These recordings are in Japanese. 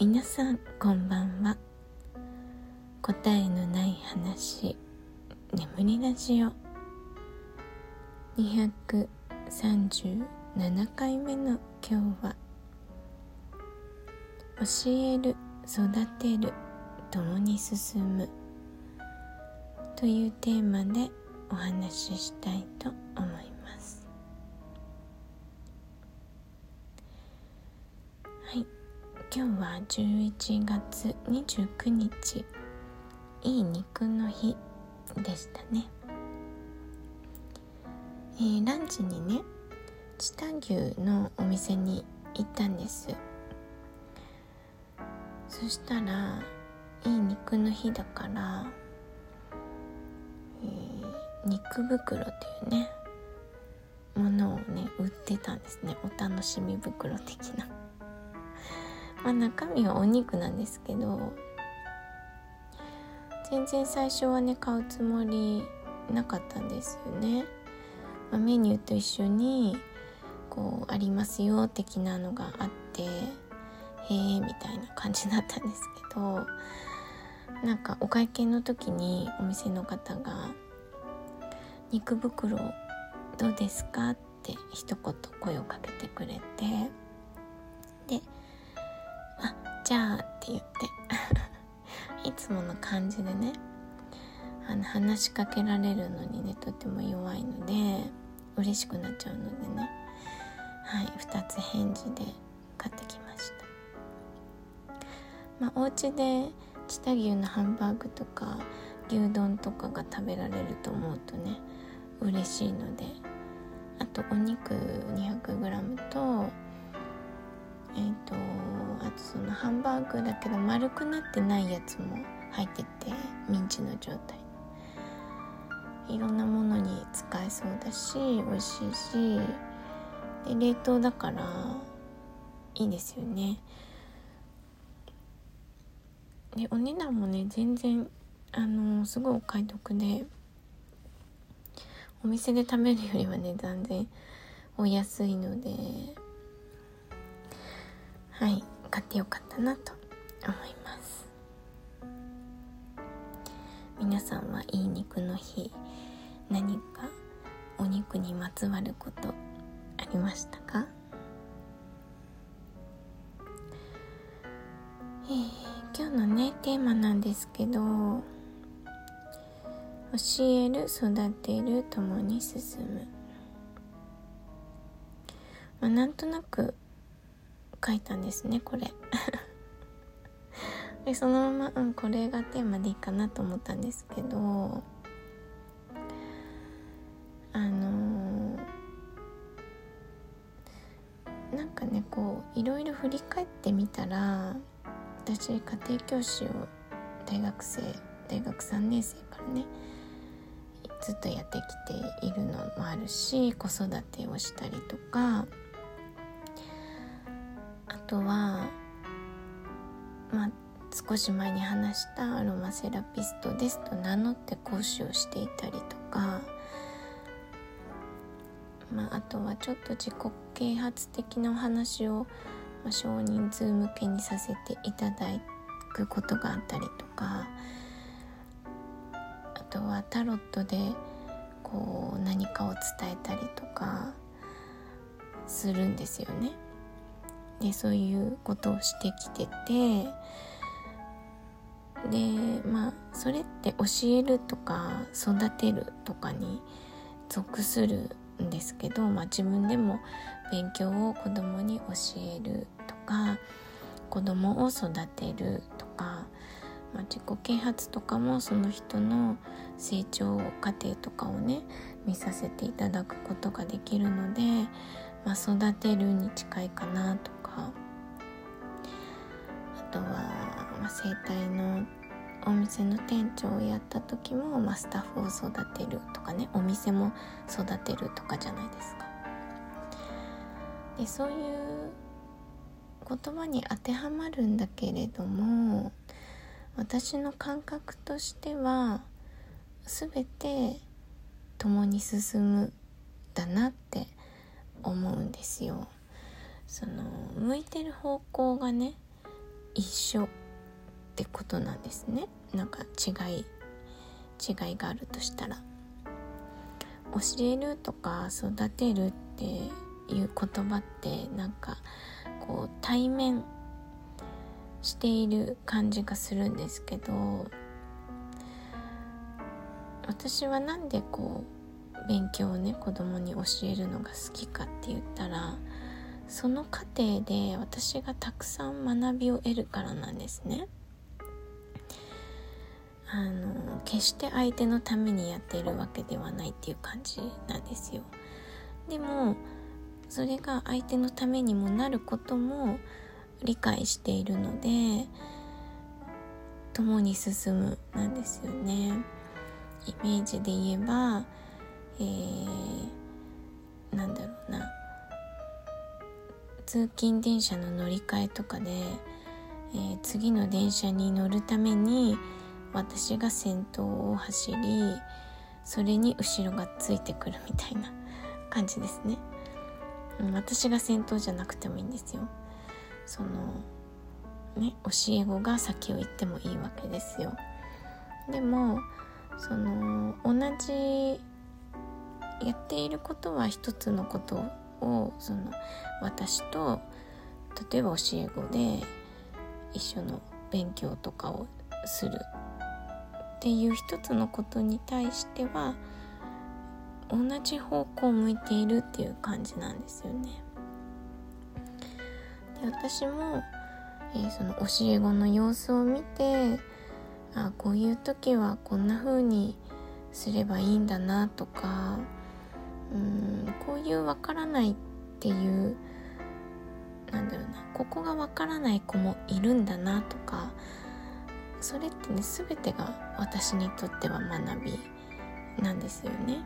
皆さんこんばんは。答えのない話眠りラジオ。237回目の今日は教える育てる共に進むというテーマでお話ししたいと思います。今日は11月29日。いい肉の日でしたね、えー、ランチにね知多牛のお店に行ったんです。そしたらいい肉の日だからえ肉袋というねものをね売ってたんですね。お楽しみ袋的な。まあ中身はお肉なんですけど全然最初はね買うつもりなかったんですよね、まあ、メニューと一緒にこうありますよ的なのがあってへえみたいな感じだったんですけどなんかお会計の時にお店の方が肉袋どうですか?」って一言声をかけてくれて話しかけられるのにねとても弱いので嬉しくなっちゃうのでね。はい2つ返事で買ってきました。まあお家で知多牛のハンバーグとか牛丼とかが食べられると思うとね嬉しいので。あとお肉 200g とえっ、ー、とあとそのハンバーグだけど丸くなってないやつも入っててミンチの状態。いろんなものに使えそうだし美味しいしで冷凍だからいいですよね。でお値段もね全然あのすごいお買い得でお店で食べるよりはね断然お安いのではい買ってよかったなと思います。皆さんはいい肉の日何かお肉にまつわることありましたか？えー、今日のねテーマなんですけど教える育てる共に進む、まあ、なんとなく書いたんですねこれ。でそのまま、うん、これがテーマでいいかなと思ったんですけどあのー、なんかねこういろいろ振り返ってみたら私家庭教師を大学生大学3年生からねずっとやってきているのもあるし子育てをしたりとかあとはまあ少し前に話したアロマセラピストですと名乗って講師をしていたりとか、まあ、あとはちょっと自己啓発的なお話を、まあ、少人数向けにさせていただくことがあったりとかあとはタロットでこう何かを伝えたりとかするんですよね。でそういうことをしてきててでまあそれって教えるとか育てるとかに属するんですけど、まあ、自分でも勉強を子供に教えるとか子供を育てるとかまあ、自己啓発とかもその人の成長過程とかをね見させていただくことができるので、まあ、育てるに近いかなとか。あとは、まあ、整体のお店の店長をやった時も、まあ、スタッフを育てるとかねお店も育てるとかじゃないですか。でそういう言葉に当てはまるんだけれども私の感覚としては全て共に進むだなって思うんですよ。その向いてる方向がね一緒ってことなんですねなんか違い違いがあるとしたら教えるとか育てるっていう言葉ってなんかこう対面している感じがするんですけど私はなんでこう勉強をね子供に教えるのが好きかって言ったらその過程で私がたくさん学びを得るからなんですね。あの決して相手のためにやっているわけではないっていう感じなんですよ。でもそれが相手のためにもなることも理解しているので共に進むなんですよね。イメージで言えば、えー、なんだろうな通勤電車の乗り換えとかで、えー、次の電車に乗るために私が先頭を走りそれに後ろがついてくるみたいな 感じですね、私が先頭じゃなくてもいいんですよ。そのね教え子が先を行ってもいいわけですよ。でもその同じやっていることは一つのことをその私と例えば教え子で一緒の勉強とかをする。っていう一つのことに対しては同じ方向を向いているっていう感じなんですよね。で私も、えー、その教え子の様子を見てあこういう時はこんな風にすればいいんだなとかうんこういうわからないっていうなんだろうなここがわからない子もいるんだなとかそれってね全てが私にとっては学びなんですよね。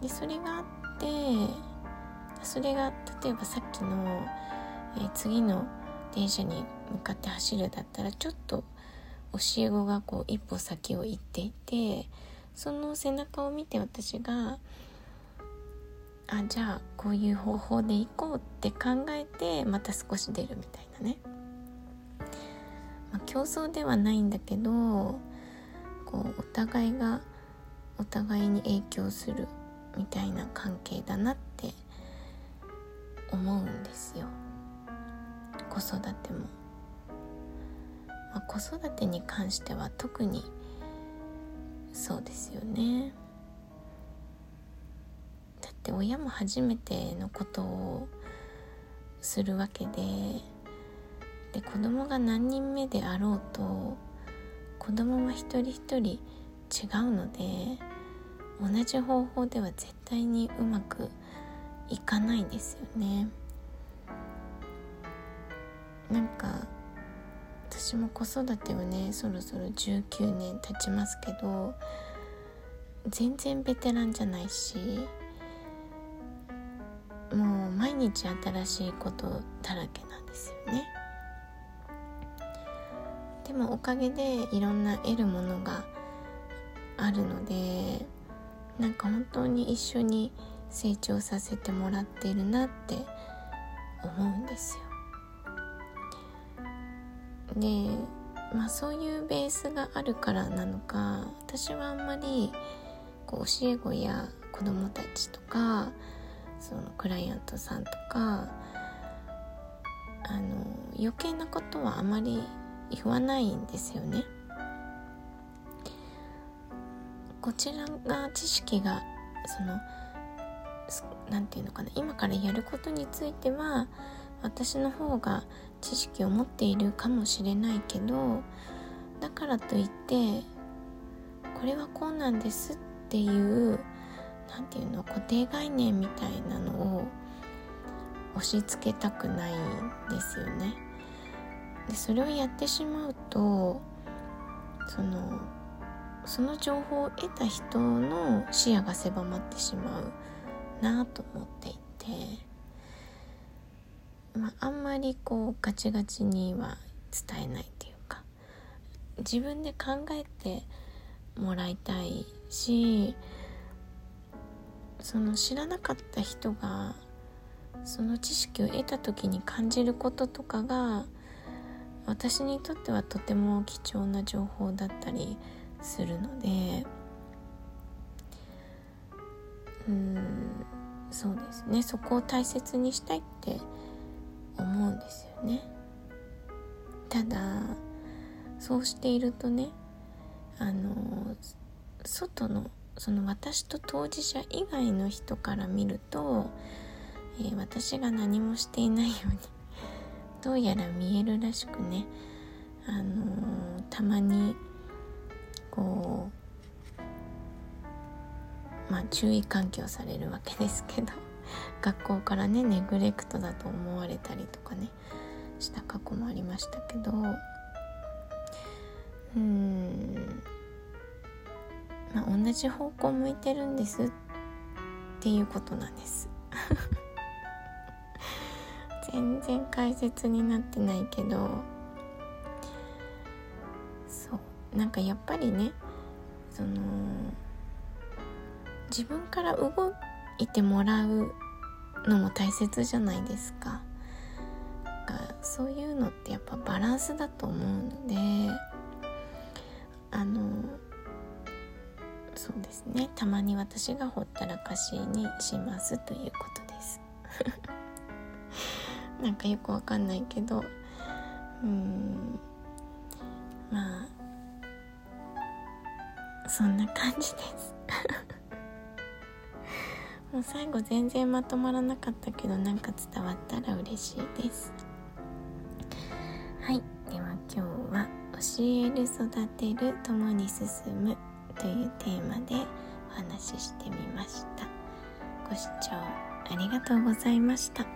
でそれがあってそれが例えばさっきの、えー、次の電車に向かって走るだったらちょっと教え子がこう一歩先を行っていてその背中を見て私があじゃあこういう方法で行こうって考えてまた少し出るみたいなねまあ、競争ではないんだけどこうお互いがお互いに影響するみたいな関係だなって思うんですよ。子育ても、まあ、子育てに関しては特にそうですよね。だって親も初めてのことをするわけでで子供が何人目であろうと子供は一人一人違うので同じ方法では絶対にうまくいかないですよね。なんか私も子育てをねそろそろ19年経ちますけど全然ベテランじゃないしもう毎日新しいことだらけなんですよね。もおかげでいろんな得るものがあるのでなんか本当に一緒に成長させてもらってるなって思うんですよ。でまあそういうベースがあるからなのか私はあんまりこう教え子や子供たちとかそのクライアントさんとかあの余計なことはあまり言わないんですよね。こちらが知識がその何て言うのかな今からやることについては私の方が知識を持っているかもしれないけどだからといってこれはこうなんですっていう何て言うの固定概念みたいなのを押し付けたくないんですよね。でそれをやってしまうとそのその情報を得た人の視野が狭まってしまうなと思っていて、まあ、あんまりこうガチガチには伝えないっていうか自分で考えてもらいたいしその知らなかった人がその知識を得た時に感じることとかが私にとってはとても貴重な情報だったりするのでうんそうですね。そこを大切にしたいって思うんですよね。ただそうしているとねあの外のその私と当事者以外の人から見ると、えー、私が何もしていないようにどうやら見えるらしくね、あのー、たまにこうまあ注意喚起をされるわけですけど 学校からねネグレクトだと思われたりとかねした過去もありましたけどうんまあ、同じ方向向いてるんですっていうことなんです。全然解説になってないけどそうなんかやっぱりねその自分から動いてもらうのも大切じゃないですか。かそういうのってやっぱバランスだと思うのであのそうですね。たまに私がほったらかしにしますということです。なんかよくわかんないけどうんまあそんな感じです。もう最後全然まとまらなかったけどなんか伝わったら嬉しいです。はい。では今日は教える育てる共に進むというテーマでお話ししてみました。ご視聴ありがとうございました。